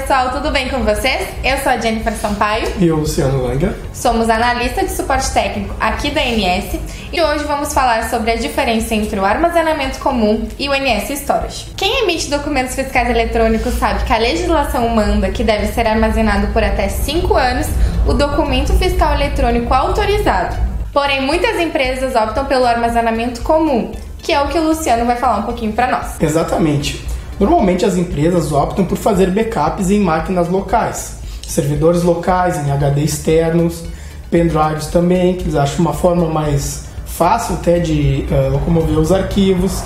pessoal, tudo bem com vocês? Eu sou a Jennifer Sampaio. E eu, Luciano Langa. Somos analista de suporte técnico aqui da NS e hoje vamos falar sobre a diferença entre o armazenamento comum e o NS Storage. Quem emite documentos fiscais eletrônicos sabe que a legislação manda que deve ser armazenado por até 5 anos o documento fiscal eletrônico autorizado. Porém, muitas empresas optam pelo armazenamento comum, que é o que o Luciano vai falar um pouquinho para nós. Exatamente. Normalmente as empresas optam por fazer backups em máquinas locais, servidores locais, em HD externos, pendrives também, que eles acham uma forma mais fácil até de uh, locomover os arquivos.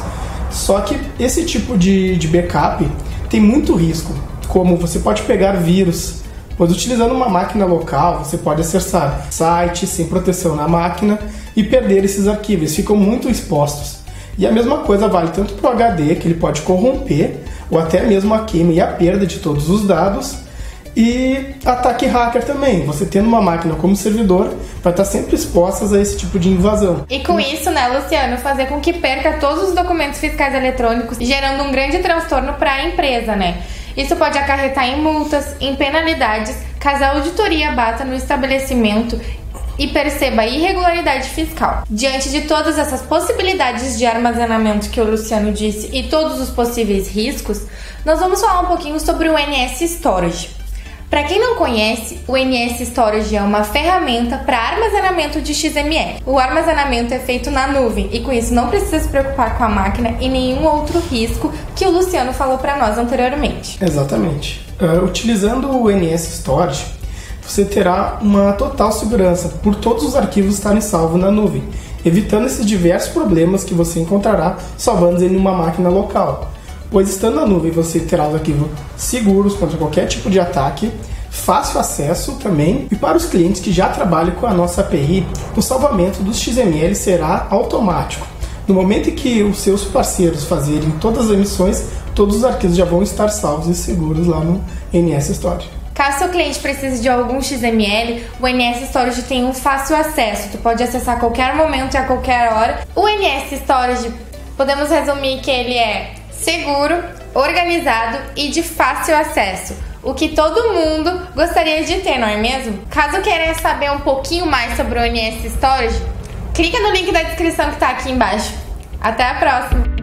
Só que esse tipo de, de backup tem muito risco, como você pode pegar vírus, pois utilizando uma máquina local você pode acessar sites sem proteção na máquina e perder esses arquivos, ficam muito expostos. E a mesma coisa vale tanto para o HD, que ele pode corromper, ou até mesmo a queima e a perda de todos os dados, e ataque hacker também. Você tendo uma máquina como servidor, vai estar sempre expostas a esse tipo de invasão. E com isso, né, Luciano, fazer com que perca todos os documentos fiscais eletrônicos, gerando um grande transtorno para a empresa, né? Isso pode acarretar em multas, em penalidades, caso a auditoria bata no estabelecimento e perceba a irregularidade fiscal. Diante de todas essas possibilidades de armazenamento que o Luciano disse e todos os possíveis riscos, nós vamos falar um pouquinho sobre o NS Storage. Para quem não conhece, o NS Storage é uma ferramenta para armazenamento de XML. O armazenamento é feito na nuvem e com isso não precisa se preocupar com a máquina e nenhum outro risco que o Luciano falou para nós anteriormente. Exatamente. Uh, utilizando o NS Storage, você terá uma total segurança por todos os arquivos estarem salvos na nuvem, evitando esses diversos problemas que você encontrará salvando em uma máquina local. Pois estando na nuvem você terá os arquivos seguros contra qualquer tipo de ataque, fácil acesso também, e para os clientes que já trabalham com a nossa API, o salvamento dos XML será automático. No momento em que os seus parceiros fazerem todas as emissões, todos os arquivos já vão estar salvos e seguros lá no NS Storage. Caso seu cliente precise de algum XML, o NS Storage tem um fácil acesso. Tu pode acessar a qualquer momento e a qualquer hora. O NS Storage, podemos resumir que ele é seguro, organizado e de fácil acesso. O que todo mundo gostaria de ter, não é mesmo? Caso queira saber um pouquinho mais sobre o NS Storage, clica no link da descrição que está aqui embaixo. Até a próxima!